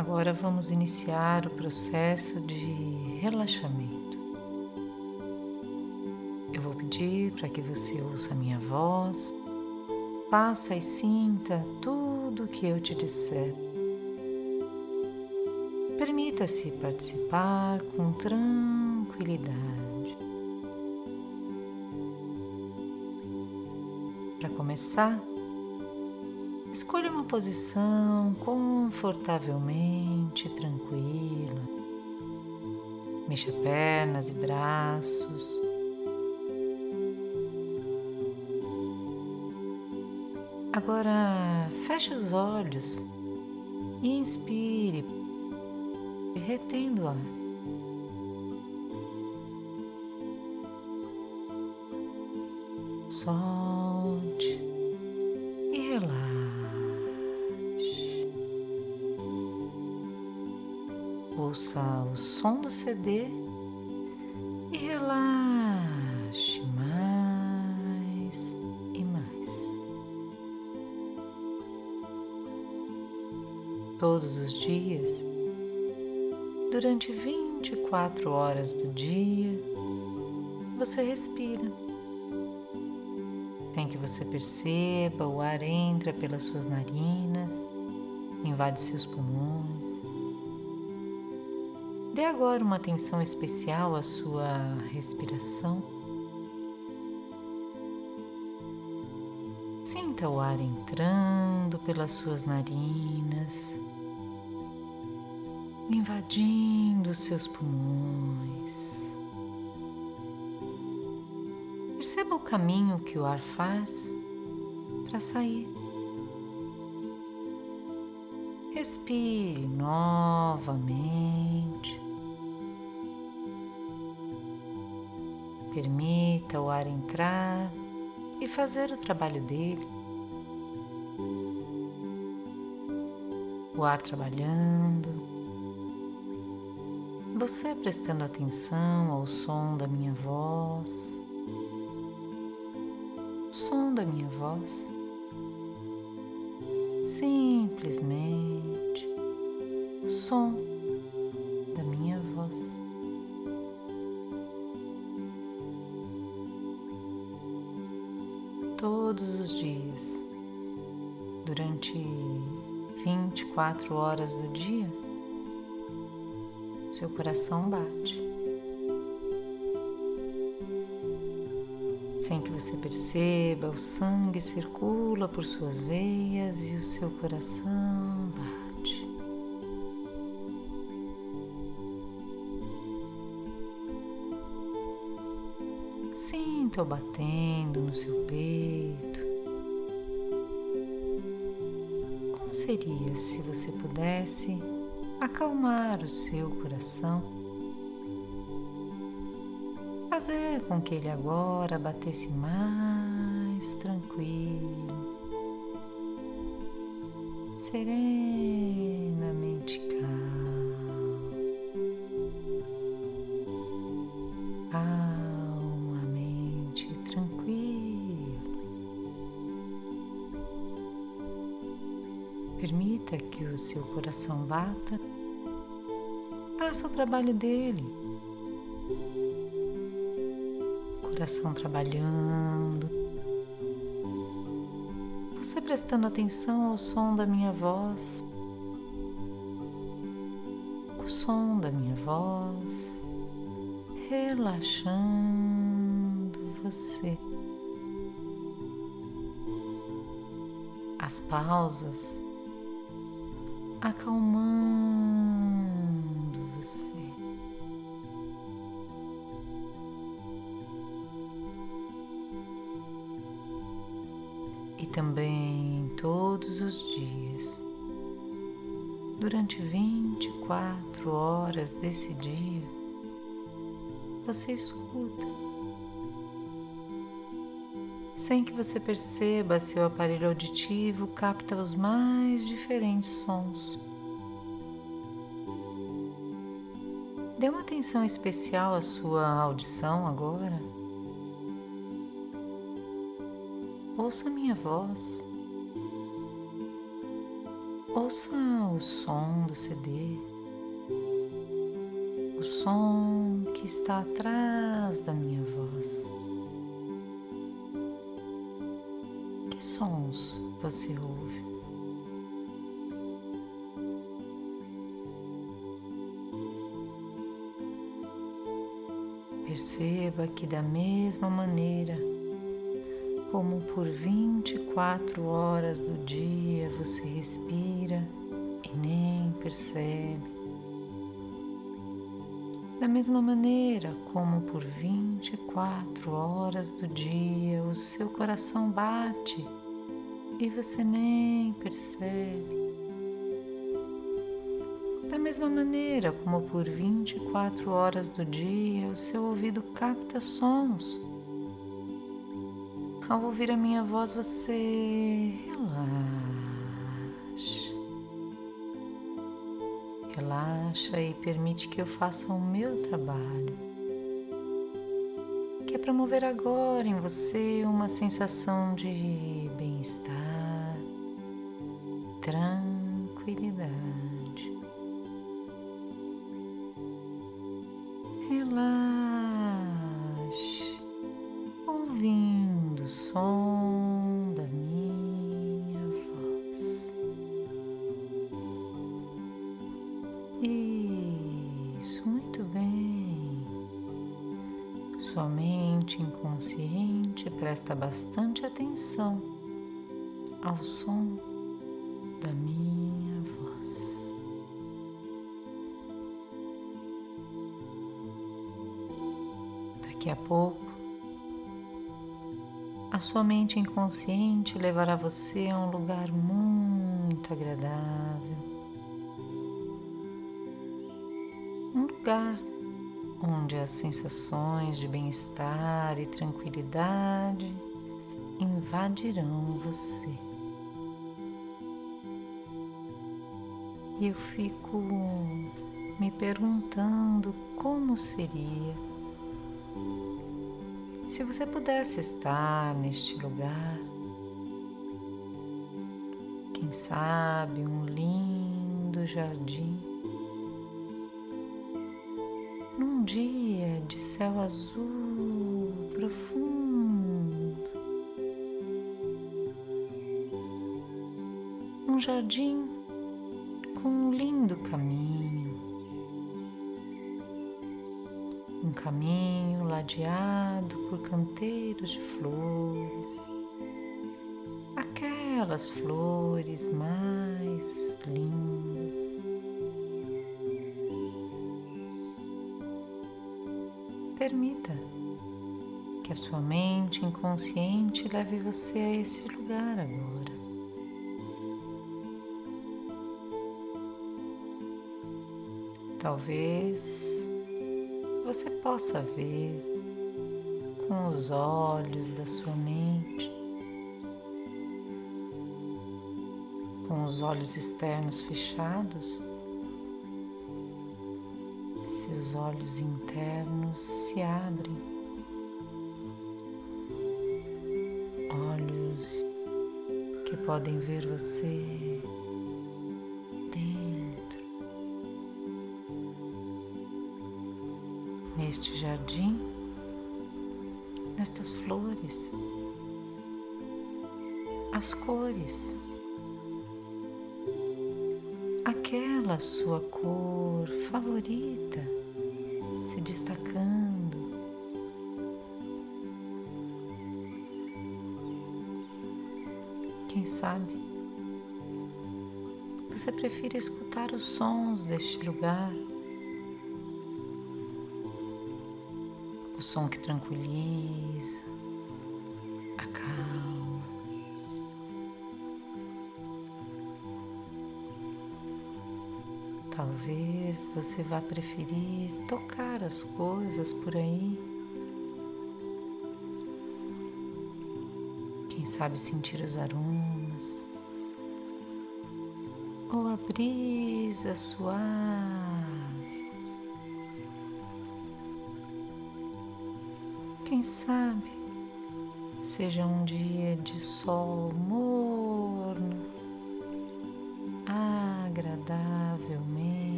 Agora vamos iniciar o processo de relaxamento. Eu vou pedir para que você ouça a minha voz, faça e sinta tudo o que eu te disser. Permita-se participar com tranquilidade. Para começar, Escolha uma posição confortavelmente tranquila. Mexa pernas e braços. Agora feche os olhos e inspire, retendo o ar. Ouça o som do CD e relaxe mais e mais. Todos os dias, durante 24 horas do dia, você respira. Sem que você perceba, o ar entra pelas suas narinas, invade seus pulmões Dê agora uma atenção especial à sua respiração. Sinta o ar entrando pelas suas narinas, invadindo seus pulmões. Perceba o caminho que o ar faz para sair. Respire novamente. Permita o ar entrar e fazer o trabalho dele. O ar trabalhando. Você prestando atenção ao som da minha voz. Som da minha voz simplesmente som da minha voz. Todos os dias, durante 24 horas do dia, seu coração bate. Sem que você perceba, o sangue circula por suas veias e o seu coração Sinta-o batendo no seu peito. Como seria se você pudesse acalmar o seu coração? fazer com que ele agora batesse mais tranquilo, serenamente coração bata, faça o trabalho dele. Coração trabalhando, você prestando atenção ao som da minha voz, o som da minha voz, relaxando você. As pausas acalmando você. e também todos os dias, durante 24 horas desse dia, você escuta. Sem que você perceba, seu aparelho auditivo capta os mais diferentes sons. Dê uma atenção especial à sua audição agora. Ouça minha voz. Ouça o som do CD, o som que está atrás da minha voz. Que sons você ouve? Perceba que, da mesma maneira como por 24 horas do dia você respira e nem percebe, da mesma maneira como por 24 horas do dia o seu coração bate e você nem percebe. Da mesma maneira como por 24 horas do dia o seu ouvido capta sons. Ao ouvir a minha voz, você relaxa. Relaxa e permite que eu faça o meu trabalho. Que é promover agora em você uma sensação de bem-estar, Daqui a pouco, a sua mente inconsciente levará você a um lugar muito agradável. Um lugar onde as sensações de bem-estar e tranquilidade invadirão você. E eu fico me perguntando como seria se você pudesse estar neste lugar, quem sabe um lindo jardim, num dia de céu azul profundo, um jardim com um lindo caminho caminho ladeado por canteiros de flores, aquelas flores mais lindas. Permita que a sua mente inconsciente leve você a esse lugar agora. Talvez você possa ver com os olhos da sua mente, com os olhos externos fechados, seus olhos internos se abrem, olhos que podem ver você neste jardim, nestas flores, as cores, aquela sua cor favorita se destacando. Quem sabe você prefere escutar os sons deste lugar som que tranquiliza, acalma. Talvez você vá preferir tocar as coisas por aí. Quem sabe sentir os aromas ou a brisa suave Quem sabe? Seja um dia de sol morno,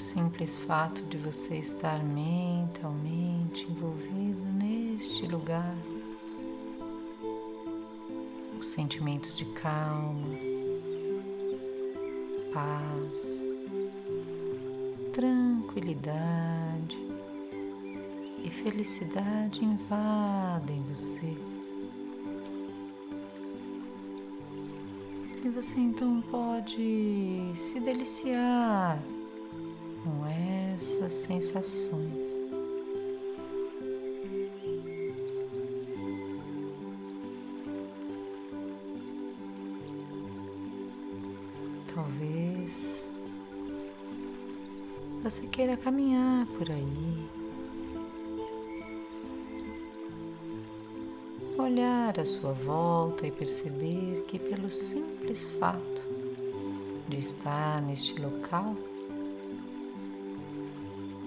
simples fato de você estar mentalmente envolvido neste lugar, os sentimentos de calma, paz, tranquilidade e felicidade invadem você. E você então pode se deliciar com essas sensações. Talvez você queira caminhar por aí olhar à sua volta e perceber que, pelo simples fato de estar neste local,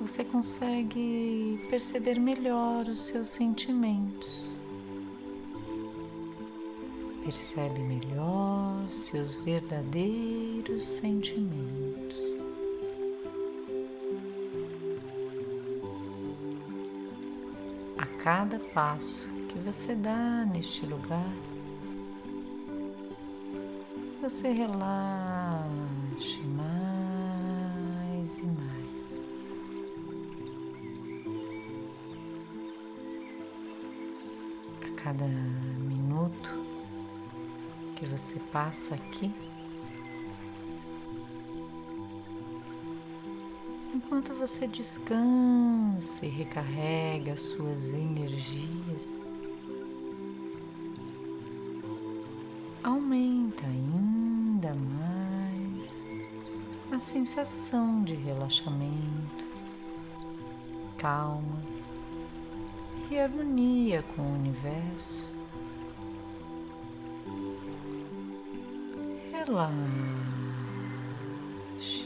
você consegue perceber melhor os seus sentimentos. Percebe melhor seus verdadeiros sentimentos. A cada passo que você dá neste lugar, você relaxe mais cada minuto que você passa aqui, enquanto você descansa e recarrega suas energias, aumenta ainda mais a sensação de relaxamento, calma e harmonia com o universo. Relaxe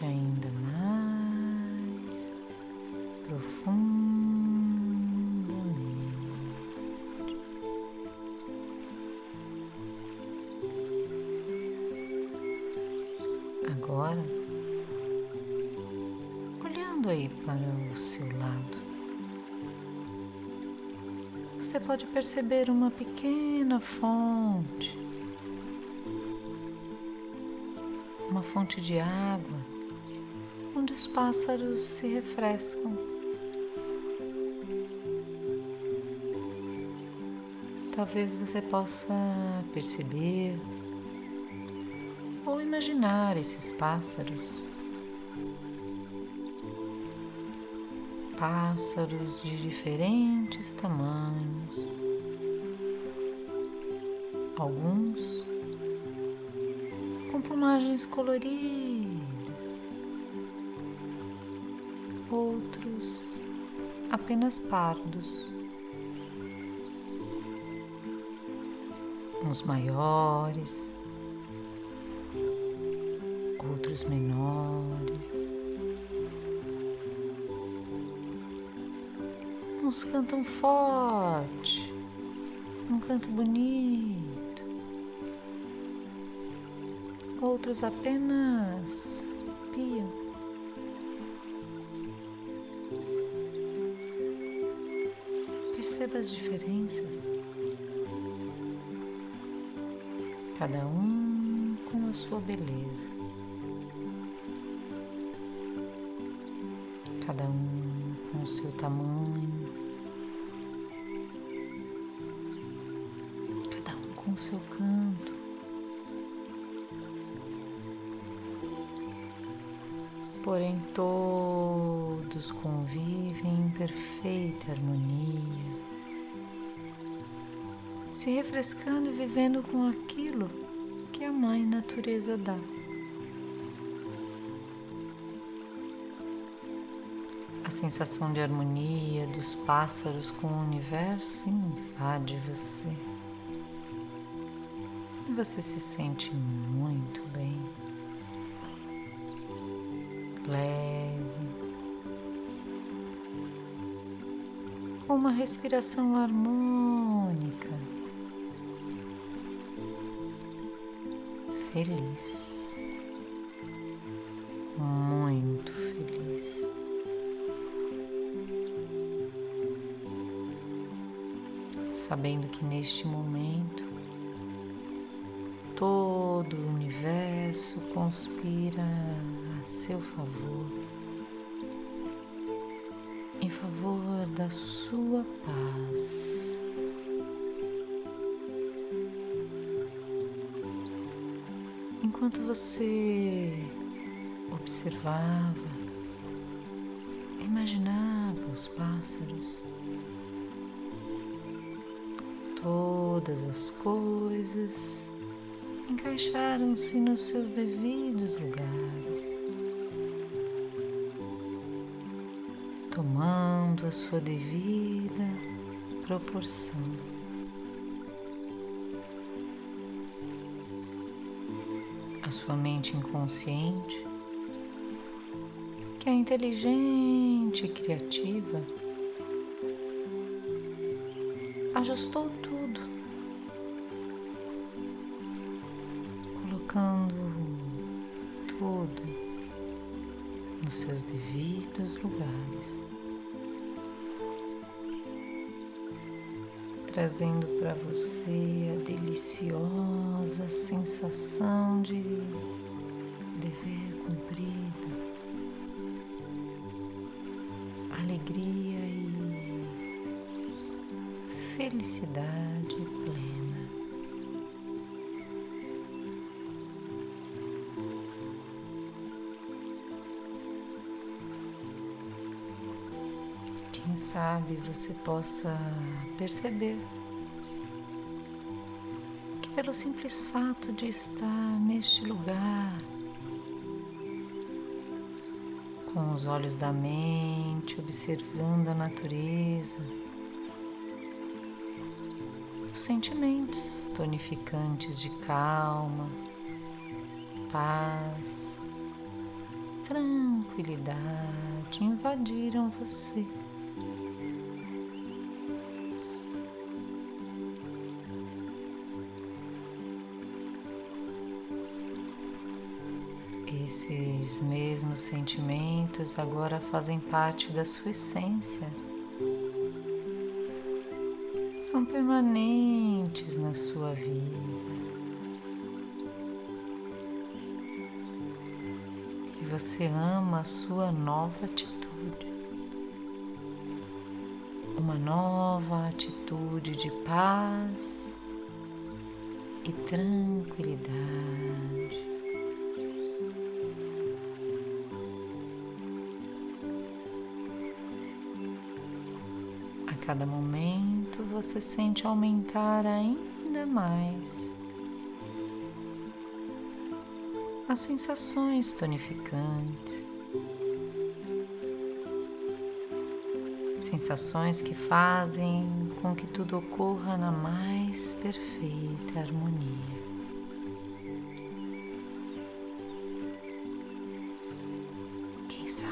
ainda mais profundo. Agora, olhando aí para o seu lado, você pode perceber uma pequena fonte, uma fonte de água, onde os pássaros se refrescam. Talvez você possa perceber ou imaginar esses pássaros. Pássaros de diferentes tamanhos, alguns com plumagens coloridas, outros apenas pardos. Uns maiores, outros menores. Uns cantam forte, um canto bonito, outros apenas piam. Perceba as diferenças, cada um com a sua beleza. Porém, todos convivem em perfeita harmonia, se refrescando e vivendo com aquilo que a Mãe Natureza dá. A sensação de harmonia dos pássaros com o universo invade você. você se sente muito leve, uma respiração harmônica, feliz, muito feliz. Sabendo que neste momento todo o universo conspira seu favor, em favor da sua paz. Enquanto você observava, imaginava os pássaros, todas as coisas encaixaram-se nos seus devidos lugares, a sua devida proporção. A sua mente inconsciente, que é inteligente e criativa, ajustou tudo colocando tudo nos seus devidos lugares, trazendo para você a deliciosa sensação de sabe você possa perceber que, pelo simples fato de estar neste lugar, com os olhos da mente, observando a natureza, os sentimentos tonificantes de calma, paz, tranquilidade invadiram você. Esses mesmos sentimentos agora fazem parte da sua essência. São permanentes na sua vida. E você ama a sua nova atitude. Uma nova atitude de paz e tranquilidade. Cada momento você sente aumentar ainda mais as sensações tonificantes, sensações que fazem com que tudo ocorra na mais perfeita harmonia. Quem sabe?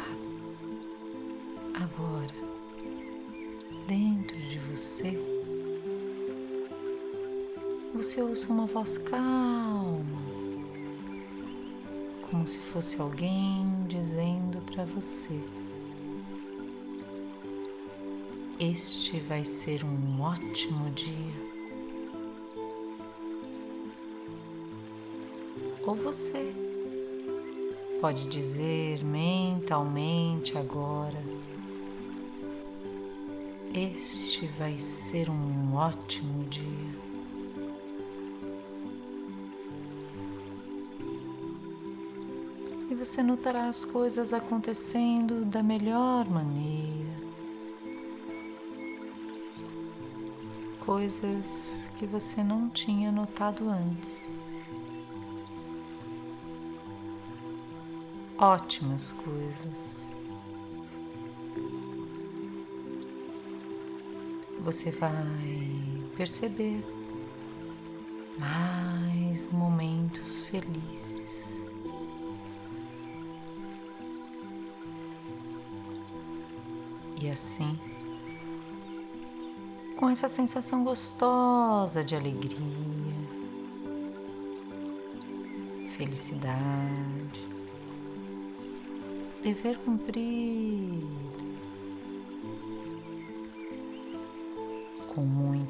Agora dentro de você, você ouça uma voz calma, como se fosse alguém dizendo para você: Este vai ser um ótimo dia. Ou você pode dizer mentalmente agora: este vai ser um ótimo dia. E você notará as coisas acontecendo da melhor maneira. Coisas que você não tinha notado antes. Ótimas coisas. Você vai perceber mais momentos felizes. E assim, com essa sensação gostosa de alegria, felicidade, dever cumprido,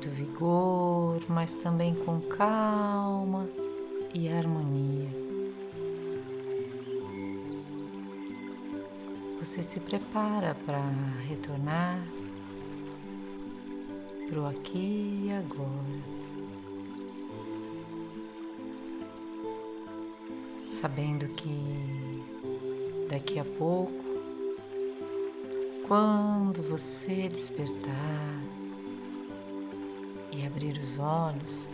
muito vigor, mas também com calma e harmonia. Você se prepara para retornar para o aqui e agora. Sabendo que daqui a pouco, quando você despertar e abrir os olhos,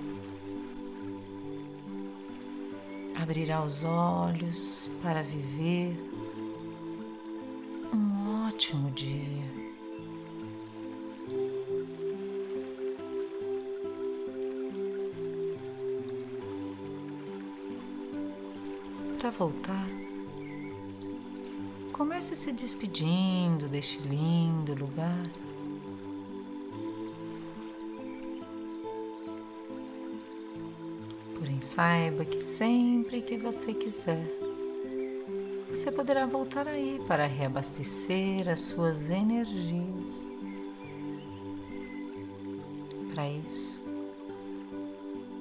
abrirá os olhos para viver um ótimo dia. Para voltar, comece se despedindo deste lindo lugar. Porém, saiba que sempre que você quiser, você poderá voltar aí para reabastecer as suas energias. Para isso,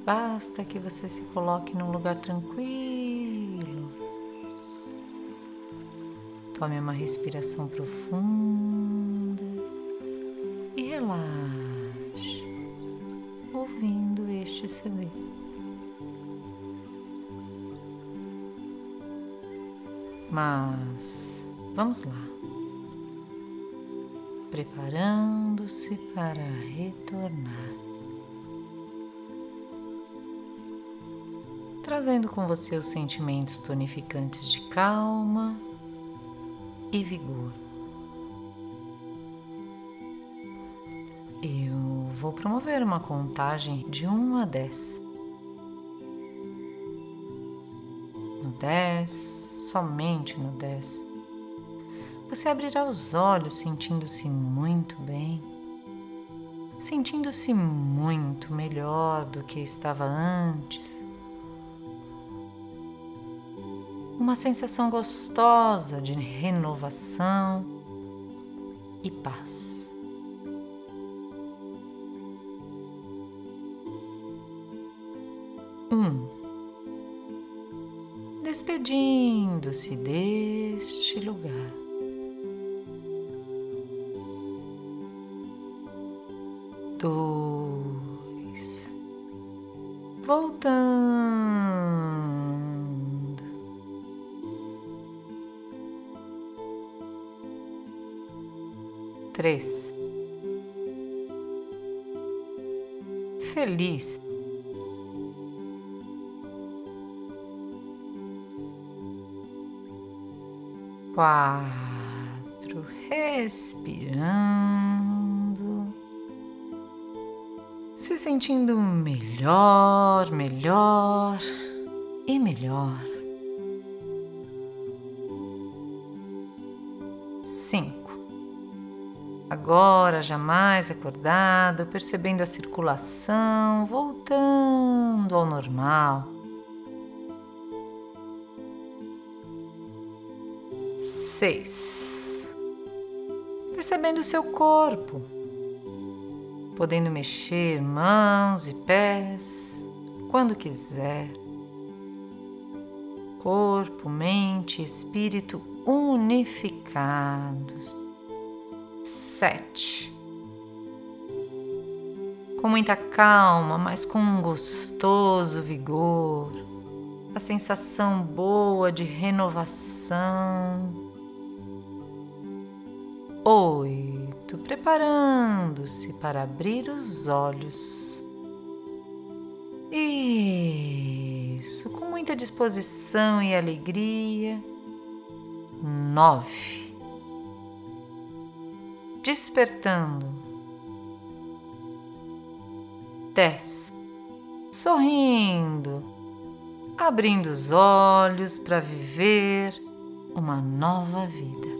basta que você se coloque num lugar tranquilo Tome uma respiração profunda vamos lá, preparando-se para retornar. Trazendo com você os sentimentos tonificantes de calma e vigor. Eu vou promover uma contagem de 1 a 10. No 10, somente no 10, você abrirá os olhos sentindo-se muito bem, sentindo-se muito melhor do que estava antes uma sensação gostosa de renovação e paz. Um, despedindo-se deste lugar. Dois, voltando três. Feliz. Quatro, respirando, sentindo melhor, melhor e melhor. Cinco Agora, jamais acordado, percebendo a circulação, voltando ao normal. Seis. Percebendo o seu corpo, podendo mexer mãos e pés quando quiser. Corpo, mente e espírito unificados sete. Com muita calma, mas com um gostoso vigor, a sensação boa de renovação. Oito, preparando-se para abrir os olhos. Isso, com muita disposição e alegria. Nove despertando. Dez. sorrindo, abrindo os olhos para viver uma nova vida.